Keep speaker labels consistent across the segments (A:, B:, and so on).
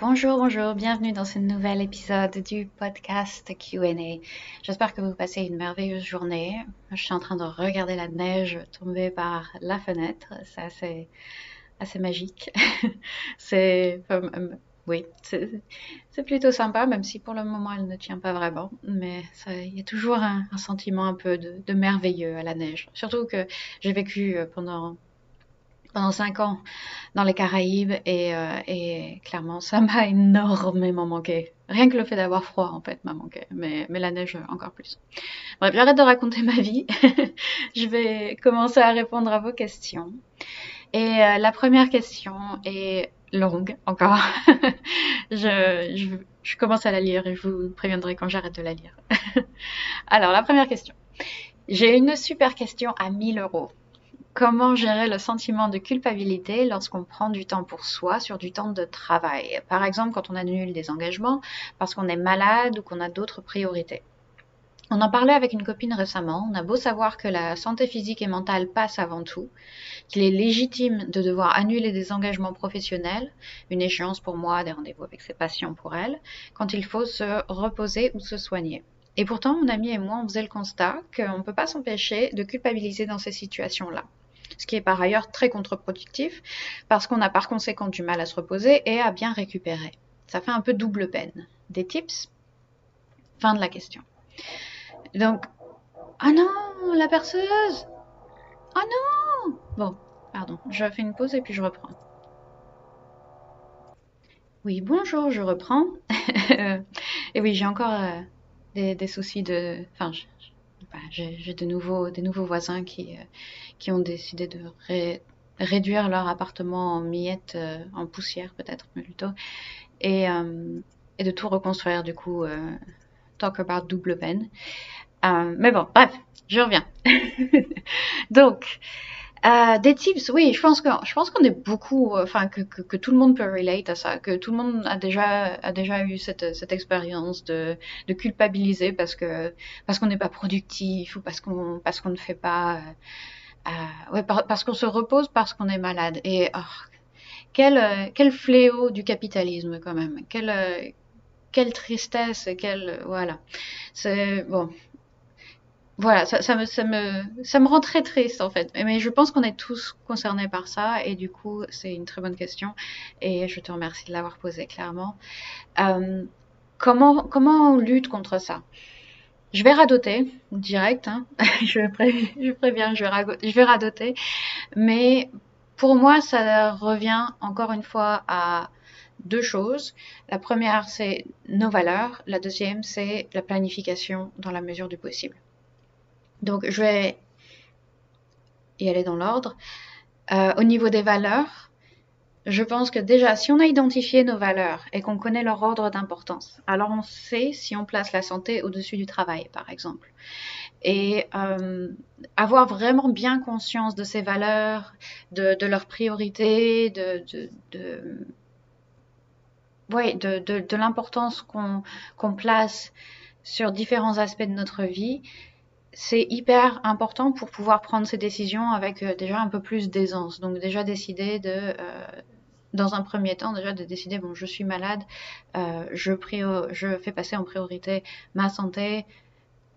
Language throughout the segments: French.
A: Bonjour, bonjour, bienvenue dans ce nouvel épisode du podcast QA. J'espère que vous passez une merveilleuse journée. Je suis en train de regarder la neige tomber par la fenêtre. C'est assez, assez magique. c'est, oui, c'est plutôt sympa, même si pour le moment elle ne tient pas vraiment. Mais il y a toujours un, sentiment un peu de, de merveilleux à la neige. Surtout que j'ai vécu pendant pendant cinq ans dans les Caraïbes et, euh, et clairement ça m'a énormément manqué. Rien que le fait d'avoir froid en fait m'a manqué, mais, mais la neige encore plus. Bref, j'arrête de raconter ma vie. je vais commencer à répondre à vos questions. Et euh, la première question est longue encore. je, je, je commence à la lire et je vous préviendrai quand j'arrête de la lire. Alors, la première question. J'ai une super question à 1000 euros. Comment gérer le sentiment de culpabilité lorsqu'on prend du temps pour soi sur du temps de travail? Par exemple, quand on annule des engagements parce qu'on est malade ou qu'on a d'autres priorités. On en parlait avec une copine récemment. On a beau savoir que la santé physique et mentale passe avant tout, qu'il est légitime de devoir annuler des engagements professionnels, une échéance pour moi, des rendez-vous avec ses patients pour elle, quand il faut se reposer ou se soigner. Et pourtant, mon ami et moi, on faisait le constat qu'on ne peut pas s'empêcher de culpabiliser dans ces situations-là ce qui est par ailleurs très contre-productif parce qu'on a par conséquent du mal à se reposer et à bien récupérer. Ça fait un peu double peine. Des tips? Fin de la question. Donc, ah non, la perceuse Ah non Bon, pardon, je fais une pause et puis je reprends. Oui, bonjour, je reprends. et oui, j'ai encore euh, des, soucis de... Enfin, bah, j'ai de nouveaux voisins qui, euh, qui ont décidé de réduire leur appartement en miettes, euh, en poussière peut-être plutôt, et, euh, et, de tout reconstruire du coup. talk about double peine. mais bon, bref, je reviens. Donc, euh, des tips, oui, je pense que je pense qu'on est beaucoup, euh, enfin que, que, que, tout le monde peut relate à ça, que tout le monde a déjà a déjà eu cette, cette expérience de, de culpabiliser parce que parce qu'on n'est pas productif ou parce qu'on parce qu'on ne fait pas, euh, ouais, parce qu'on se repose parce qu'on est malade. Et oh, quel quel fléau du capitalisme quand même, quelle quelle tristesse, quelle voilà, c'est bon. Voilà, ça, me, ça, me, ça me rend très triste en fait. Mais je pense qu'on est tous concernés par ça. Et du coup, c'est une très bonne question. Et je te remercie de l'avoir posée clairement. Euh, comment, comment on lutte contre ça? Je vais radoter direct, hein. je, préviens, je vais, je vais radoter. Mais pour moi, ça revient encore une fois à deux choses. La première, c'est nos valeurs. La deuxième, c'est la planification dans la mesure du possible. Donc, je vais y aller dans l'ordre. Euh, au niveau des valeurs, je pense que déjà, si on a identifié nos valeurs et qu'on connaît leur ordre d'importance, alors on sait si on place la santé au-dessus du travail, par exemple. Et euh, avoir vraiment bien conscience de ces valeurs, de, de leurs priorités, de, de, de, ouais, de, l'importance qu'on qu'on place sur différents aspects de notre vie, c'est hyper important pour pouvoir prendre ces décisions avec euh, déjà un peu plus d'aisance. Donc déjà décider de, euh, dans un premier temps, déjà de décider, bon, je suis malade, euh, je, fais passer en priorité ma santé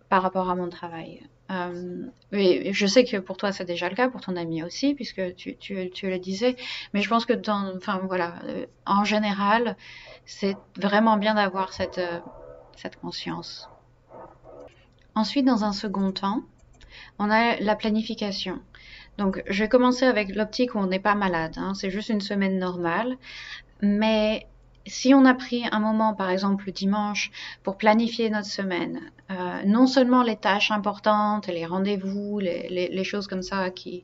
A: par rapport à mon travail. Euh, je sais que pour toi c'est déjà le cas, pour ton ami aussi, puisque tu, le disais, mais je pense que enfin voilà, en général, c'est vraiment bien d'avoir cette conscience. Ensuite, dans un second temps, on a la planification. Donc, je vais commencer avec l'optique où on n'est pas malade. Hein. c'est juste une semaine normale. Mais si on a pris un moment, par exemple le dimanche, pour planifier notre semaine, euh, non seulement les tâches importantes, les rendez-vous, les, choses comme ça qui,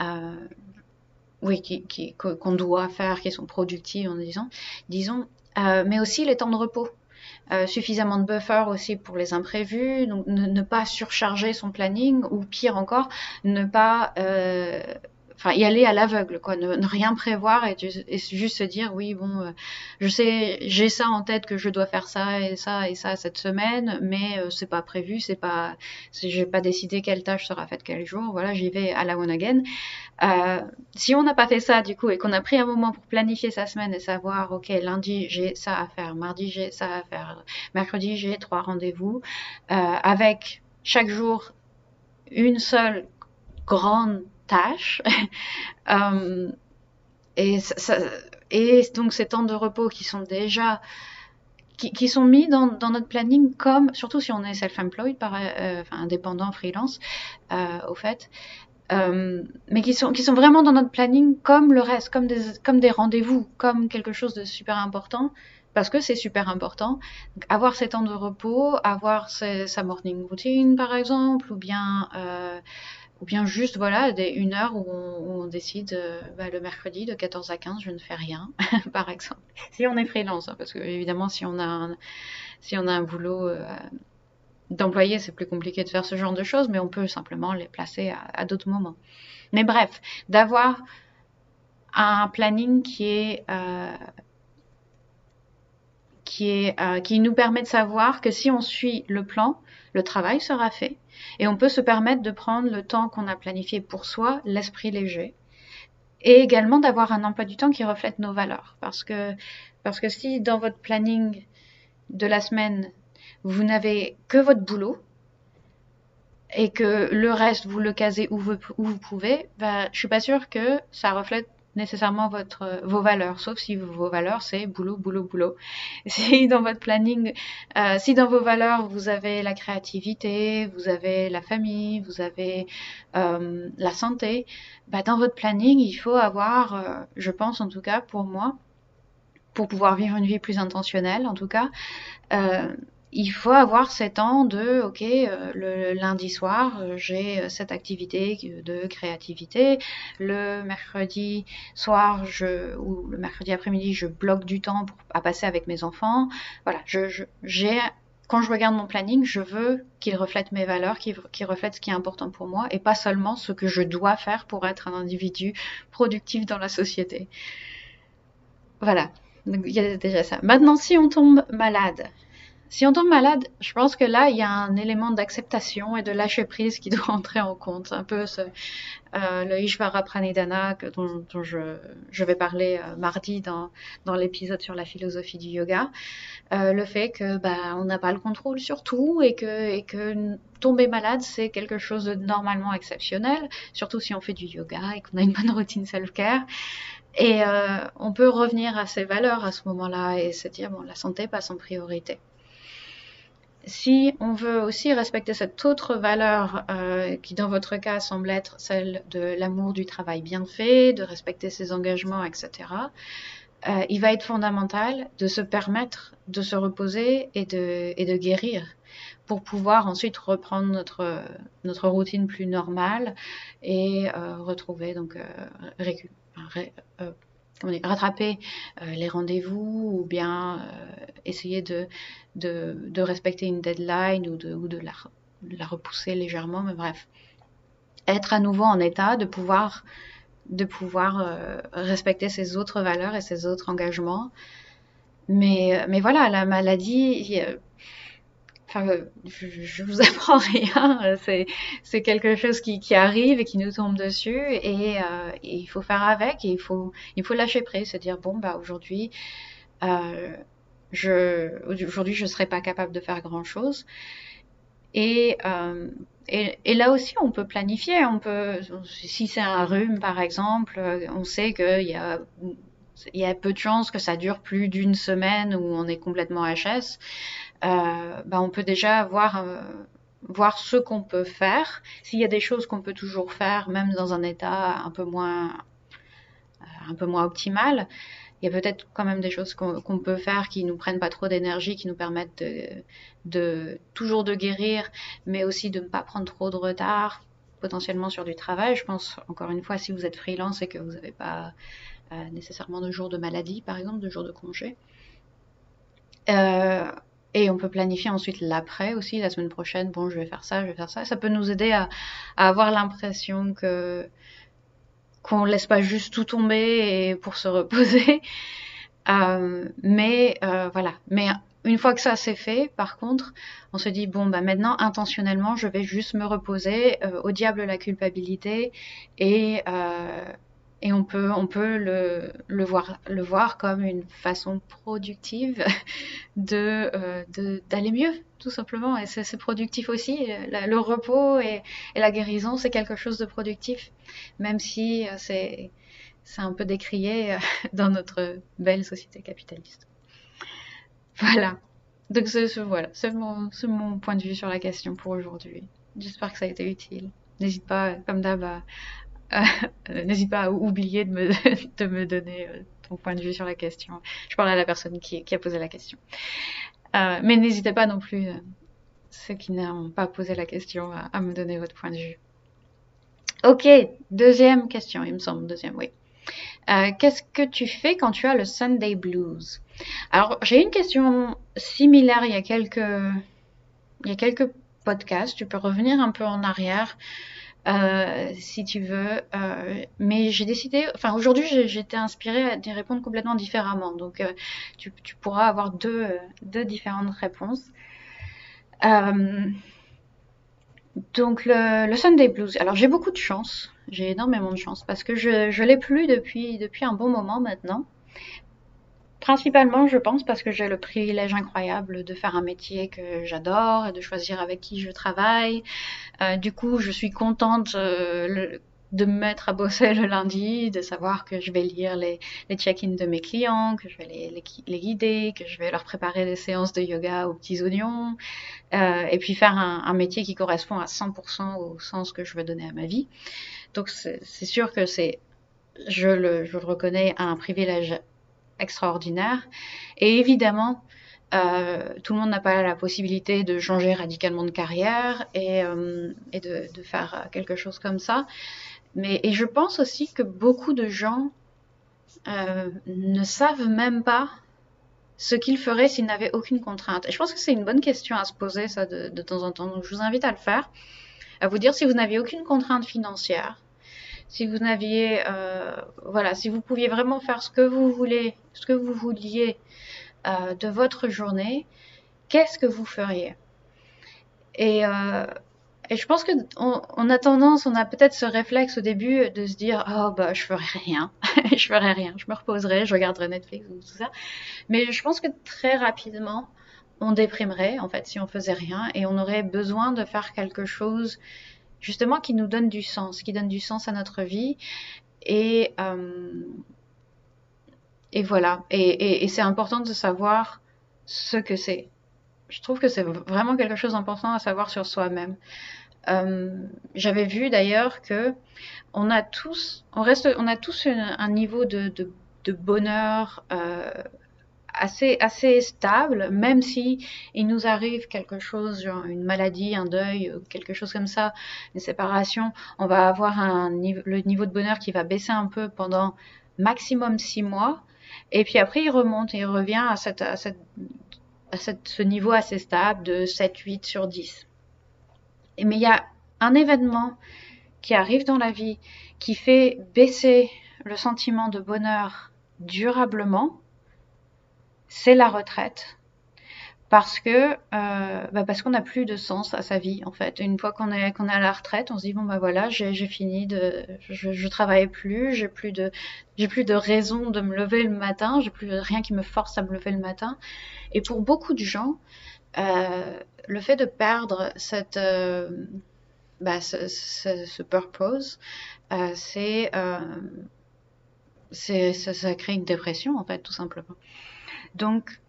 A: euh, oui, qu'on doit faire, qui sont productives disons, euh, mais aussi les temps de repos. Euh, suffisamment de buffer aussi pour les imprévus, donc ne, pas surcharger son planning ou pire encore, ne pas, euh, enfin y aller à l'aveugle quoi. Ne, rien prévoir et, juste se dire oui bon euh, je sais j'ai ça en tête que je dois faire ça et ça et ça cette semaine mais euh, c'est pas prévu c'est pas j'ai pas décidé quelle tâche sera faite quel jour voilà j'y vais à la one again euh, si on n'a pas fait ça du coup et qu'on a pris un moment pour planifier sa semaine et savoir ok lundi j'ai ça à faire mardi j'ai ça à faire mercredi j'ai trois rendez-vous avec chaque jour une seule grande tâche. Euh, et, et donc ces temps de repos qui sont déjà qui, sont mis dans, notre planning comme, surtout si on est self-employed, euh, enfin indépendant, freelance, euh, au fait, mais qui sont, qui sont vraiment dans notre planning comme le reste, comme des, comme des rendez-vous, comme quelque chose de super important, parce que c'est super important. avoir ces temps de repos, avoir sa morning routine par exemple, ou bien ou bien juste voilà des, une heure où on, décide euh, bah, le mercredi de 14 à 15 je ne fais rien par exemple. Si on est freelance hein, parce que évidemment si on a un, si on a un boulot euh, d'employé c'est plus compliqué de faire ce genre de choses mais on peut simplement les placer à, d'autres moments. Mais bref d'avoir un planning qui est euh, qui, est, qui nous permet de savoir que si on suit le plan, le travail sera fait et on peut se permettre de prendre le temps qu'on a planifié pour soi, l'esprit léger, et également d'avoir un emploi du temps qui reflète nos valeurs. Parce que, parce que si dans votre planning de la semaine, vous n'avez que votre boulot, et que le reste, vous le casez où vous, où vous pouvez, bah, je suis pas sûre que ça reflète nécessairement votre, vos valeurs, sauf si vos valeurs c'est boulot, boulot, boulot. Si dans votre planning, euh, si dans vos valeurs vous avez la créativité, vous avez la famille, vous avez euh, la santé, bah dans votre planning il faut avoir, euh, je pense en tout cas pour moi, pour pouvoir vivre une vie plus intentionnelle en tout cas, euh, il faut avoir ces temps de, ok, euh, le lundi soir, euh, j'ai euh, cette activité de créativité. Le mercredi soir, ou le mercredi après-midi, je bloque du temps à passer avec mes enfants. Voilà, je, quand je regarde mon planning, je veux qu'il reflète mes valeurs, qu'il, qu'il reflète ce qui est important pour moi et pas seulement ce que je dois faire pour être un individu productif dans la société. Voilà. Donc, il y a déjà ça. Maintenant, si on tombe malade, si on tombe malade, je pense que là, il y a un élément d'acceptation et de lâcher prise qui doit entrer en compte. Un peu euh, le Ishvara Pranidhana dont, dont je, vais parler euh, mardi dans, dans l'épisode sur la philosophie du yoga. Euh, le fait que bah, on n'a pas le contrôle sur tout et que, et que tomber malade, c'est quelque chose de normalement exceptionnel, surtout si on fait du yoga et qu'on a une bonne routine self-care. Et on peut revenir à ses valeurs à ce moment-là et se dire, bon, la santé passe en priorité si on veut aussi respecter cette autre valeur euh, qui dans votre cas semble être celle de l'amour du travail bien fait, de respecter ses engagements, etc., euh, il va être fondamental de se permettre de se reposer et de, et de guérir pour pouvoir ensuite reprendre notre, notre routine plus normale et euh, retrouver donc rattraper euh, les rendez-vous ou bien euh, essayer de, de, respecter une deadline ou de, ou de, la, la, repousser légèrement, mais bref. Être à nouveau en état de pouvoir, de pouvoir euh, respecter ses autres valeurs et ses autres engagements. Mais, mais voilà, la maladie, je, vous apprends rien. C'est quelque chose qui, arrive et qui nous tombe dessus euh, et, il faut faire avec il faut, lâcher prise, se dire bon bah aujourd'hui, euh, je aujourd'hui je serai pas capable de faire grand chose. Et, euh, et, et, là aussi, on peut planifier. On peut, si c'est un rhume, par exemple, on sait qu'il y a, il y a peu de chances que ça dure plus d'une semaine où on est complètement HS. Euh, bah, on peut déjà voir, euh, voir ce qu'on peut faire. S'il y a des choses qu'on peut toujours faire, même dans un état un peu moins, euh, un peu moins optimal, il y a peut-être quand même des choses qu'on peut faire qui nous prennent pas trop d'énergie, qui nous permettent de, toujours de guérir, mais aussi de ne pas prendre trop de retard potentiellement sur du travail. Je pense encore une fois si vous êtes freelance et que vous n'avez pas nécessairement de jours de maladie, par exemple, de jours de congé. Euh, et on peut planifier ensuite l'après aussi, la semaine prochaine, bon, je vais faire ça, je vais faire ça. Ça peut nous aider à, avoir l'impression que qu'on laisse pas juste tout tomber et pour se reposer. Euh, mais euh, voilà. Mais une fois que ça c'est fait, par contre, on se dit bon bah maintenant intentionnellement, je vais juste me reposer. Au diable la culpabilité et et on peut, on peut le, le, voir, le voir comme une façon productive de, d'aller mieux, tout simplement. Et c'est, productif aussi. Le, repos et, la guérison, c'est quelque chose de productif, même si c'est, c'est un peu décrié euh, dans notre belle société capitaliste. Voilà. Donc voilà, c'est mon, mon, point de vue sur la question pour aujourd'hui. J'espère que ça a été utile. N'hésite pas, comme d'hab, n'hésite pas à oublier de me, de me donner euh, ton point de vue sur la question. Je parle à la personne qui, qui a posé la question. Euh, mais n'hésitez pas non plus, ceux qui n'ont pas posé la question, à, à, me donner votre point de vue. Ok, deuxième question, il me semble, deuxième, oui. Euh, qu'est-ce que tu fais quand tu as le Sunday Blues? Alors, j'ai une question similaire il y a quelques, il y a quelques podcasts. Tu peux revenir un peu en arrière euh, si tu veux. Euh, mais j'ai décidé, enfin aujourd'hui j'étais inspirée à y répondre complètement différemment. Donc tu, tu, pourras avoir deux, deux différentes réponses. donc le, le Sunday Blues. Alors j'ai beaucoup de chance j'ai énormément de chance parce que je, je l'ai plus depuis, depuis un bon moment maintenant. Principalement, je pense, parce que j'ai le privilège incroyable de faire un métier que j'adore et de choisir avec qui je travaille. Euh, du coup, je suis contente euh, de me mettre à bosser le lundi, de savoir que je vais lire les, check-ins de mes clients, que je vais les, guider, que je vais leur préparer des séances de yoga aux petits oignons, euh, et puis faire un, un, métier qui correspond à 100% au sens que je veux donner à ma vie. Donc c'est sûr que c'est, je le, je le reconnais, un privilège extraordinaire. Et évidemment, euh, tout le monde n'a pas la possibilité de changer radicalement de carrière et, euh, de, faire quelque chose comme ça. Mais et je pense aussi que beaucoup de gens euh, ne savent même pas ce qu'ils feraient s'ils n'avaient aucune contrainte. Et je pense que c'est une bonne question à se poser ça de, de temps en temps. Donc je vous invite à le faire, à vous dire si vous n'aviez aucune contrainte financière, si vous n'aviez, euh, voilà, si vous pouviez vraiment faire ce que vous voulez, ce que vous vouliez euh, de votre journée, qu'est-ce que vous feriez? Et, euh, et je pense que on, a tendance, on a peut-être ce réflexe au début de se dire oh bah je ferai rien, je ferai rien, je me reposerai, je regarderai Netflix ou tout ça. Mais je pense que très rapidement on déprimerait en fait si on faisait rien et on aurait besoin de faire quelque chose justement qui nous donne du sens, qui donne du sens à notre vie. Et, euh, et voilà. Et, c'est important de savoir ce que c'est. Je trouve que c'est vraiment quelque chose d'important à savoir sur soi-même. Euh, j'avais vu d'ailleurs que on a tous, on reste, on a tous un, niveau de, bonheur euh, assez, assez stable, même si il nous arrive quelque chose, genre une maladie, un deuil, quelque chose comme ça, une séparation, on va avoir le niveau de bonheur qui va baisser un peu pendant maximum six mois, et puis après il remonte et il revient à, ce niveau assez stable de 7, 8 sur 10. mais il y a un événement qui arrive dans la vie qui fait baisser le sentiment de bonheur durablement, c'est la retraite. Parce que euh, bah parce qu'on n'a plus de sens à sa vie en fait. Une fois qu'on est qu'on est à la retraite, on se dit bon bah voilà j'ai fini de je, je travaille plus, j'ai plus de j'ai plus de raison de me lever le matin, j'ai plus rien qui me force à me lever le matin. Et pour beaucoup de gens, euh, le fait de perdre cette euh, bah, ce, ce, ce, purpose, euh, c'est euh, ça, ça crée une dépression en fait tout simplement. Donc,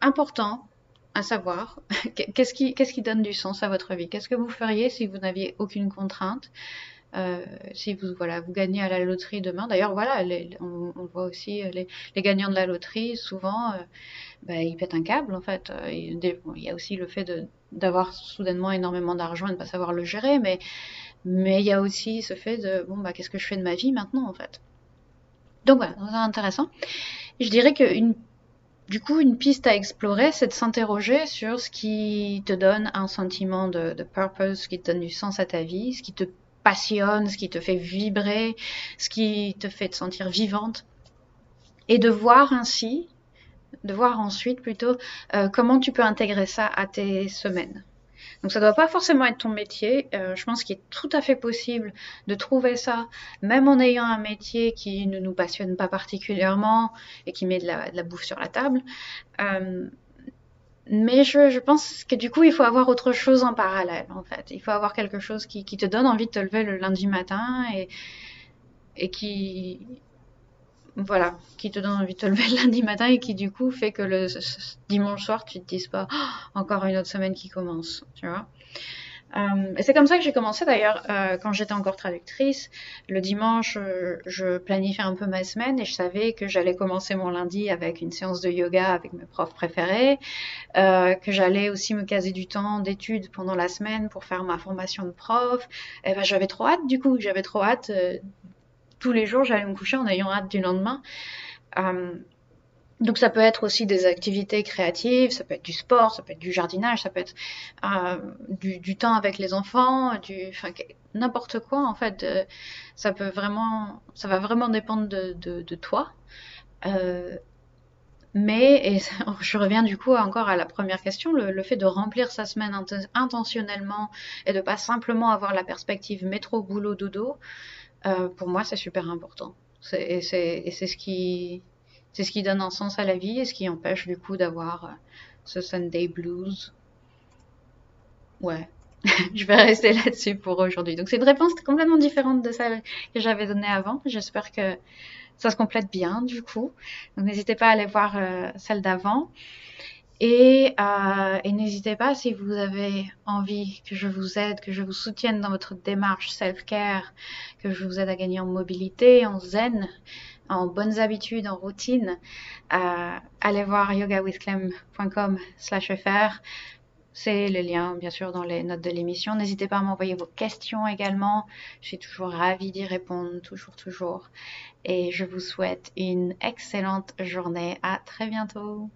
A: important à savoir, qu'est-ce qui, qu'est-ce qui donne du sens à votre vie? Qu'est-ce que vous feriez si vous n'aviez aucune contrainte? Euh, si vous voilà vous gagnez à la loterie demain? D'ailleurs voilà on, voit aussi euh, les, les, gagnants de la loterie souvent euh, bah, ils pètent un câble en fait. Il, il y a aussi le fait d'avoir soudainement énormément d'argent et de ne pas savoir le gérer mais mais il y a aussi ce fait de bon bah qu'est-ce que je fais de ma vie maintenant en fait? Donc voilà c'est intéressant. Je dirais qu'une du coup, une piste à explorer, c'est de s'interroger sur ce qui te donne un sentiment de, purpose, ce qui te donne du sens à ta vie, ce qui te passionne, ce qui te fait vibrer, ce qui te fait te sentir vivante. Et de voir ainsi, de voir ensuite plutôt euh, comment tu peux intégrer ça à tes semaines. Donc ça doit pas forcément être ton métier. Euh, je pense qu'il est tout à fait possible de trouver ça, même en ayant un métier qui ne nous passionne pas particulièrement et qui met de la, bouffe sur la table. Euh, mais je, pense que du coup, il faut avoir autre chose en parallèle, en fait. Il faut avoir quelque chose qui, te donne envie de te lever le lundi matin et, et qui, voilà, qui te donne envie de te lever le lundi matin et qui du coup fait que le dimanche soir tu te dises pas oh, encore une autre semaine qui commence, tu vois. Euh, et c'est comme ça que j'ai commencé d'ailleurs euh, quand j'étais encore traductrice. Le dimanche, euh, je planifiais un peu ma semaine et je savais que j'allais commencer mon lundi avec une séance de yoga avec mes profs préférés, que j'allais aussi me caser du temps d'études pendant la semaine pour faire ma formation de prof. Et ben j'avais trop hâte du coup, j'avais trop hâte tous les jours, j'allais me coucher en ayant hâte du lendemain. Euh, donc ça peut être aussi des activités créatives, ça peut être du sport, ça peut être du jardinage, ça peut être euh, du, temps avec les enfants, du, enfin n'importe quoi en fait. Euh, ça peut vraiment, ça va vraiment dépendre de, toi. mais et je reviens du coup encore à la première question, le, le fait de remplir sa semaine intentionnellement et de pas simplement avoir la perspective métro boulot dodo. Euh, pour moi, c'est super important. Et c'est ce qui c'est ce qui donne un sens à la vie et ce qui empêche du coup d'avoir euh, ce Sunday blues. Ouais, je vais rester là-dessus pour aujourd'hui. Donc c'est une réponse complètement différente de celle que j'avais donnée avant. J'espère que ça se complète bien du coup. Donc n'hésitez pas à aller voir euh, celle d'avant. Euh, et, n'hésitez pas si vous avez envie que je vous aide, que je vous soutienne dans votre démarche self-care, que je vous aide à gagner en mobilité, en zen, en bonnes habitudes, en routine, euh, allez voir yogawithclem.com slash fr. C'est le lien, bien sûr, dans les notes de l'émission. N'hésitez pas à m'envoyer vos questions également. Je suis toujours ravie d'y répondre, toujours, toujours. Et je vous souhaite une excellente journée. À très bientôt.